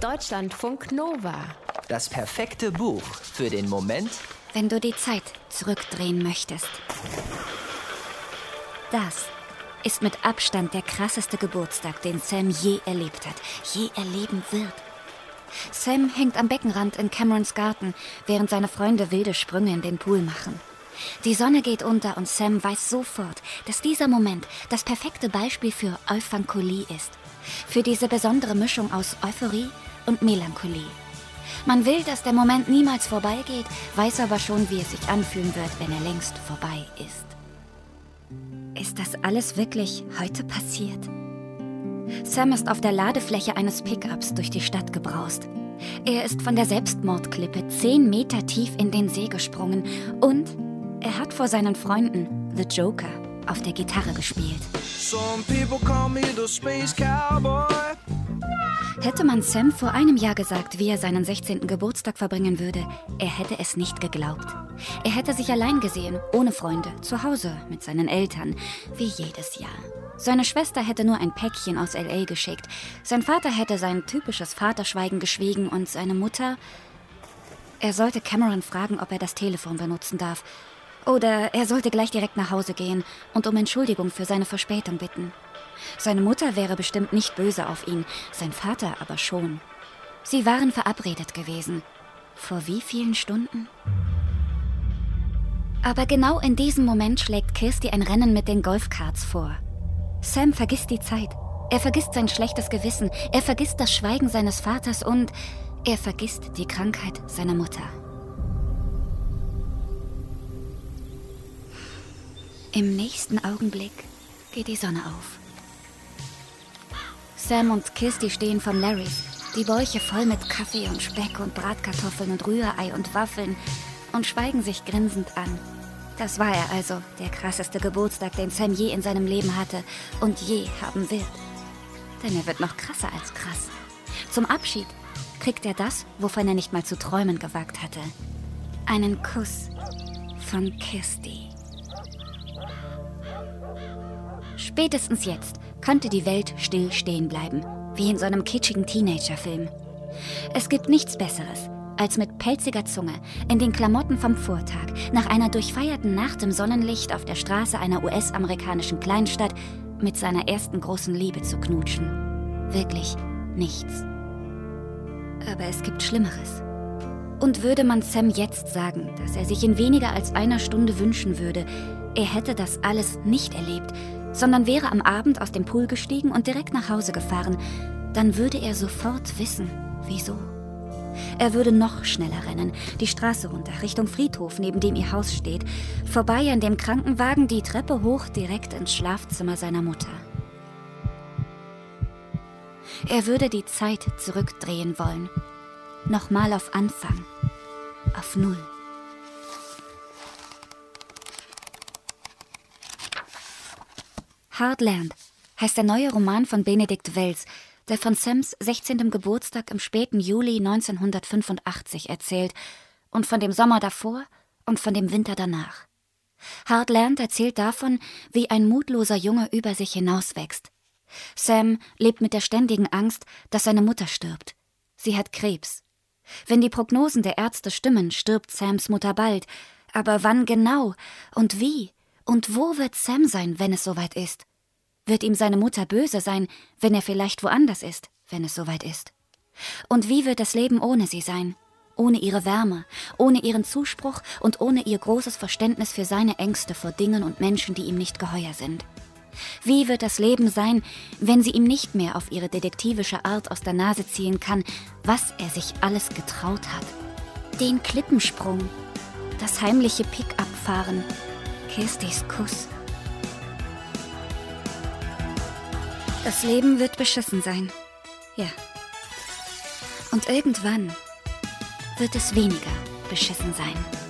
Deutschlandfunk Nova. Das perfekte Buch für den Moment, wenn du die Zeit zurückdrehen möchtest. Das ist mit Abstand der krasseste Geburtstag, den Sam je erlebt hat, je erleben wird. Sam hängt am Beckenrand in Camerons Garten, während seine Freunde wilde Sprünge in den Pool machen. Die Sonne geht unter und Sam weiß sofort, dass dieser Moment das perfekte Beispiel für Euphankolie ist. Für diese besondere Mischung aus Euphorie und Melancholie. Man will, dass der Moment niemals vorbeigeht, weiß aber schon, wie es sich anfühlen wird, wenn er längst vorbei ist. Ist das alles wirklich heute passiert? Sam ist auf der Ladefläche eines Pickups durch die Stadt gebraust. Er ist von der Selbstmordklippe zehn Meter tief in den See gesprungen und er hat vor seinen Freunden The Joker auf der Gitarre gespielt. Hätte man Sam vor einem Jahr gesagt, wie er seinen 16. Geburtstag verbringen würde, er hätte es nicht geglaubt. Er hätte sich allein gesehen, ohne Freunde, zu Hause mit seinen Eltern, wie jedes Jahr. Seine Schwester hätte nur ein Päckchen aus LA geschickt. Sein Vater hätte sein typisches Vaterschweigen geschwiegen und seine Mutter. Er sollte Cameron fragen, ob er das Telefon benutzen darf. Oder er sollte gleich direkt nach Hause gehen und um Entschuldigung für seine Verspätung bitten. Seine Mutter wäre bestimmt nicht böse auf ihn, sein Vater aber schon. Sie waren verabredet gewesen. Vor wie vielen Stunden? Aber genau in diesem Moment schlägt Kirsty ein Rennen mit den Golfkarts vor. Sam vergisst die Zeit. Er vergisst sein schlechtes Gewissen. Er vergisst das Schweigen seines Vaters und er vergisst die Krankheit seiner Mutter. Im nächsten Augenblick geht die Sonne auf. Sam und Kirsty stehen von Larrys, die Bäuche voll mit Kaffee und Speck und Bratkartoffeln und Rührei und Waffeln und schweigen sich grinsend an. Das war er also, der krasseste Geburtstag, den Sam je in seinem Leben hatte und je haben wird. Denn er wird noch krasser als krass. Zum Abschied kriegt er das, wovon er nicht mal zu träumen gewagt hatte. Einen Kuss von Kirsty. Spätestens jetzt könnte die Welt still stehen bleiben, wie in so einem kitschigen Teenagerfilm. Es gibt nichts Besseres, als mit pelziger Zunge in den Klamotten vom Vortag nach einer durchfeierten Nacht im Sonnenlicht auf der Straße einer US-amerikanischen Kleinstadt mit seiner ersten großen Liebe zu knutschen. Wirklich nichts. Aber es gibt Schlimmeres. Und würde man Sam jetzt sagen, dass er sich in weniger als einer Stunde wünschen würde, er hätte das alles nicht erlebt, sondern wäre am Abend aus dem Pool gestiegen und direkt nach Hause gefahren, dann würde er sofort wissen, wieso. Er würde noch schneller rennen, die Straße runter, Richtung Friedhof, neben dem ihr Haus steht, vorbei an dem Krankenwagen, die Treppe hoch direkt ins Schlafzimmer seiner Mutter. Er würde die Zeit zurückdrehen wollen. Nochmal auf Anfang. Auf Null. Hardland heißt der neue Roman von Benedikt Wells, der von Sams 16. Geburtstag im späten Juli 1985 erzählt und von dem Sommer davor und von dem Winter danach. Hardland erzählt davon, wie ein mutloser Junge über sich hinauswächst. Sam lebt mit der ständigen Angst, dass seine Mutter stirbt. Sie hat Krebs. Wenn die Prognosen der Ärzte stimmen, stirbt Sams Mutter bald. Aber wann genau und wie und wo wird Sam sein, wenn es soweit ist? Wird ihm seine Mutter böse sein, wenn er vielleicht woanders ist, wenn es soweit ist? Und wie wird das Leben ohne sie sein? Ohne ihre Wärme, ohne ihren Zuspruch und ohne ihr großes Verständnis für seine Ängste vor Dingen und Menschen, die ihm nicht geheuer sind. Wie wird das Leben sein, wenn sie ihm nicht mehr auf ihre detektivische Art aus der Nase ziehen kann, was er sich alles getraut hat? Den Klippensprung, das heimliche Pick-up-Fahren, Kirstys Kuss. Das Leben wird beschissen sein. Ja. Und irgendwann wird es weniger beschissen sein.